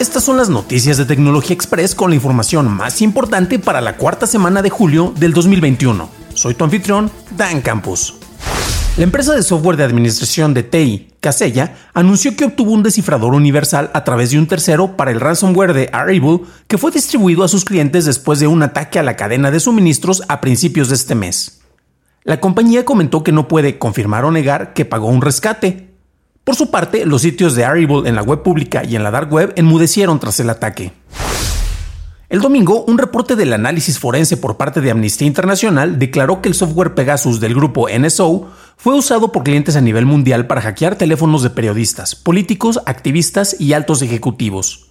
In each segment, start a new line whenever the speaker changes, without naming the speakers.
Estas son las noticias de Tecnología Express con la información más importante para la cuarta semana de julio del 2021. Soy tu anfitrión, Dan Campos. La empresa de software de administración de TI, Casella, anunció que obtuvo un descifrador universal a través de un tercero para el ransomware de Arrival que fue distribuido a sus clientes después de un ataque a la cadena de suministros a principios de este mes. La compañía comentó que no puede confirmar o negar que pagó un rescate. Por su parte, los sitios de Arrival en la web pública y en la dark web enmudecieron tras el ataque. El domingo, un reporte del análisis forense por parte de Amnistía Internacional declaró que el software Pegasus del grupo NSO fue usado por clientes a nivel mundial para hackear teléfonos de periodistas, políticos, activistas y altos ejecutivos.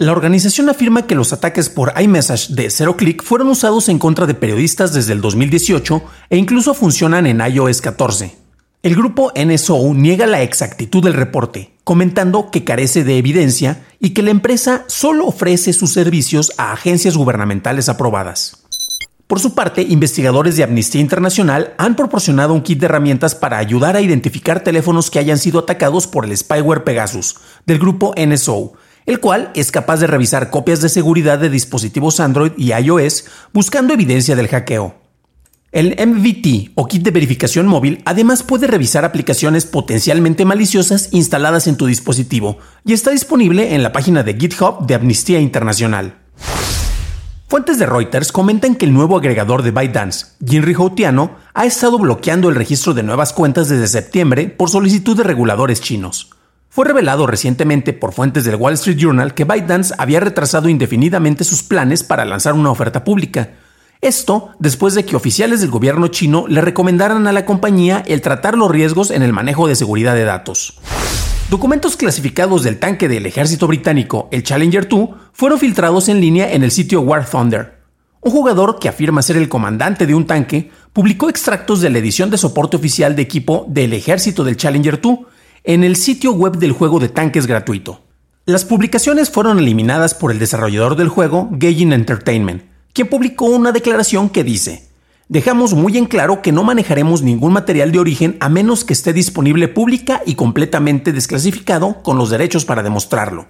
La organización afirma que los ataques por iMessage de Zero Click fueron usados en contra de periodistas desde el 2018 e incluso funcionan en iOS 14. El grupo NSO niega la exactitud del reporte, comentando que carece de evidencia y que la empresa solo ofrece sus servicios a agencias gubernamentales aprobadas. Por su parte, investigadores de Amnistía Internacional han proporcionado un kit de herramientas para ayudar a identificar teléfonos que hayan sido atacados por el spyware Pegasus del grupo NSO, el cual es capaz de revisar copias de seguridad de dispositivos Android y iOS buscando evidencia del hackeo. El MVT o kit de verificación móvil además puede revisar aplicaciones potencialmente maliciosas instaladas en tu dispositivo y está disponible en la página de GitHub de Amnistía Internacional. Fuentes de Reuters comentan que el nuevo agregador de ByteDance, Jinri Houtiano, ha estado bloqueando el registro de nuevas cuentas desde septiembre por solicitud de reguladores chinos. Fue revelado recientemente por fuentes del Wall Street Journal que ByteDance había retrasado indefinidamente sus planes para lanzar una oferta pública, esto después de que oficiales del gobierno chino le recomendaran a la compañía el tratar los riesgos en el manejo de seguridad de datos. Documentos clasificados del tanque del ejército británico, el Challenger 2, fueron filtrados en línea en el sitio War Thunder. Un jugador que afirma ser el comandante de un tanque publicó extractos de la edición de soporte oficial de equipo del ejército del Challenger 2 en el sitio web del juego de tanques gratuito. Las publicaciones fueron eliminadas por el desarrollador del juego, Gaijin Entertainment, quien publicó una declaración que dice, Dejamos muy en claro que no manejaremos ningún material de origen a menos que esté disponible pública y completamente desclasificado con los derechos para demostrarlo.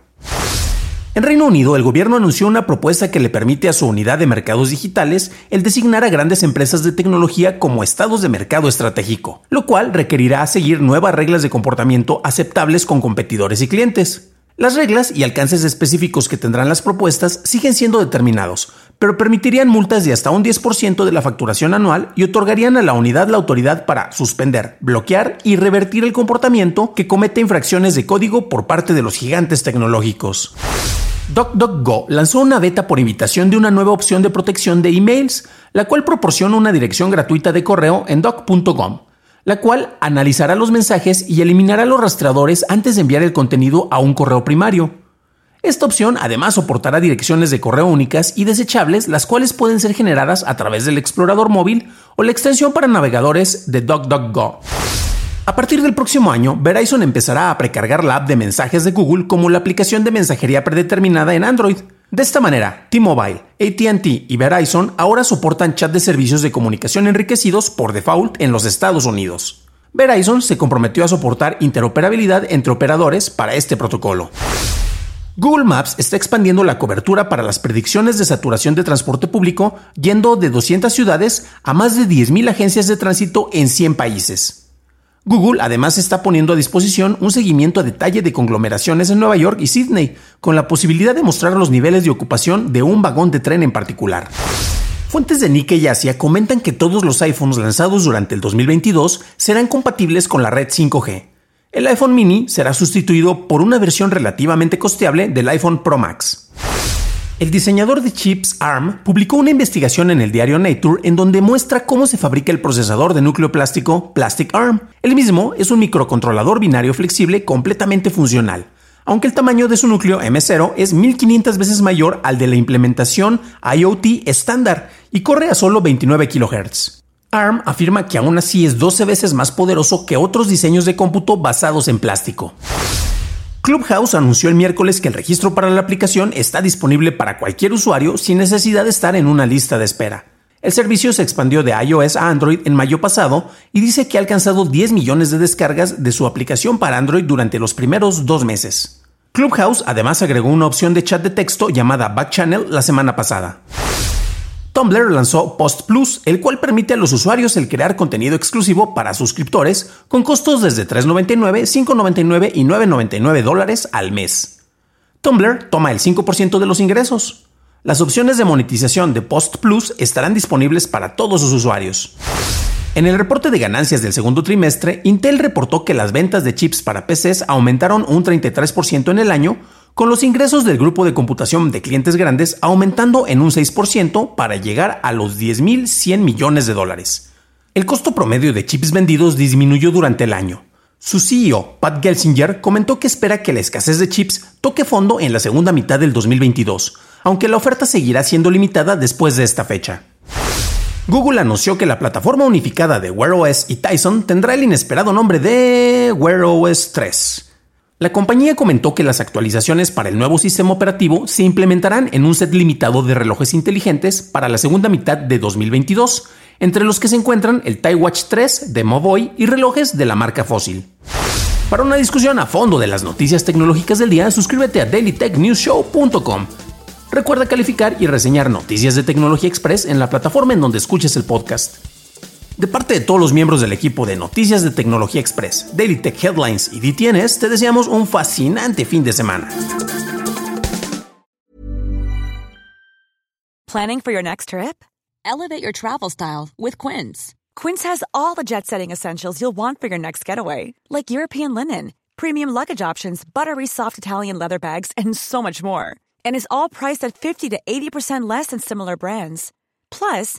En Reino Unido, el gobierno anunció una propuesta que le permite a su unidad de mercados digitales el designar a grandes empresas de tecnología como estados de mercado estratégico, lo cual requerirá seguir nuevas reglas de comportamiento aceptables con competidores y clientes. Las reglas y alcances específicos que tendrán las propuestas siguen siendo determinados, pero permitirían multas de hasta un 10% de la facturación anual y otorgarían a la unidad la autoridad para suspender, bloquear y revertir el comportamiento que comete infracciones de código por parte de los gigantes tecnológicos. DuckDuckGo lanzó una beta por invitación de una nueva opción de protección de emails, la cual proporciona una dirección gratuita de correo en doc.com la cual analizará los mensajes y eliminará los rastreadores antes de enviar el contenido a un correo primario. Esta opción además soportará direcciones de correo únicas y desechables, las cuales pueden ser generadas a través del explorador móvil o la extensión para navegadores de DuckDuckGo. A partir del próximo año, Verizon empezará a precargar la app de mensajes de Google como la aplicación de mensajería predeterminada en Android. De esta manera, T-Mobile, ATT y Verizon ahora soportan chat de servicios de comunicación enriquecidos por default en los Estados Unidos. Verizon se comprometió a soportar interoperabilidad entre operadores para este protocolo. Google Maps está expandiendo la cobertura para las predicciones de saturación de transporte público, yendo de 200 ciudades a más de 10.000 agencias de tránsito en 100 países. Google además está poniendo a disposición un seguimiento a detalle de conglomeraciones en Nueva York y Sydney, con la posibilidad de mostrar los niveles de ocupación de un vagón de tren en particular. Fuentes de Nikkei y Asia comentan que todos los iPhones lanzados durante el 2022 serán compatibles con la red 5G. El iPhone mini será sustituido por una versión relativamente costeable del iPhone Pro Max. El diseñador de chips ARM publicó una investigación en el diario Nature en donde muestra cómo se fabrica el procesador de núcleo plástico Plastic ARM. El mismo es un microcontrolador binario flexible completamente funcional aunque el tamaño de su núcleo M0 es 1500 veces mayor al de la implementación IoT estándar y corre a solo 29 kHz. ARM afirma que aún así es 12 veces más poderoso que otros diseños de cómputo basados en plástico. Clubhouse anunció el miércoles que el registro para la aplicación está disponible para cualquier usuario sin necesidad de estar en una lista de espera. El servicio se expandió de iOS a Android en mayo pasado y dice que ha alcanzado 10 millones de descargas de su aplicación para Android durante los primeros dos meses. Clubhouse además agregó una opción de chat de texto llamada Back Channel la semana pasada. Tumblr lanzó Post Plus, el cual permite a los usuarios el crear contenido exclusivo para suscriptores con costos desde $3.99, $5.99 y $9.99 dólares al mes. Tumblr toma el 5% de los ingresos. Las opciones de monetización de Post Plus estarán disponibles para todos sus usuarios. En el reporte de ganancias del segundo trimestre, Intel reportó que las ventas de chips para PCs aumentaron un 33% en el año, con los ingresos del grupo de computación de clientes grandes aumentando en un 6% para llegar a los 10.100 millones de dólares. El costo promedio de chips vendidos disminuyó durante el año. Su CEO, Pat Gelsinger, comentó que espera que la escasez de chips toque fondo en la segunda mitad del 2022, aunque la oferta seguirá siendo limitada después de esta fecha. Google anunció que la plataforma unificada de Wear OS y Tyson tendrá el inesperado nombre de Wear OS 3. La compañía comentó que las actualizaciones para el nuevo sistema operativo se implementarán en un set limitado de relojes inteligentes para la segunda mitad de 2022, entre los que se encuentran el TiWatch 3 de Movoy y relojes de la marca Fossil. Para una discusión a fondo de las noticias tecnológicas del día, suscríbete a dailytechnewsshow.com. Recuerda calificar y reseñar Noticias de Tecnología Express en la plataforma en donde escuches el podcast. De parte de todos los miembros del equipo de Noticias de Tecnología Express, Daily Tech Headlines y DTNS, te deseamos un fascinante fin de semana.
Planning for your next trip? Elevate your travel style with Quince. Quince has all the jet setting essentials you'll want for your next getaway, like European linen, premium luggage options, buttery soft Italian leather bags, and so much more. and is all priced at 50 to 80% less than similar brands. Plus,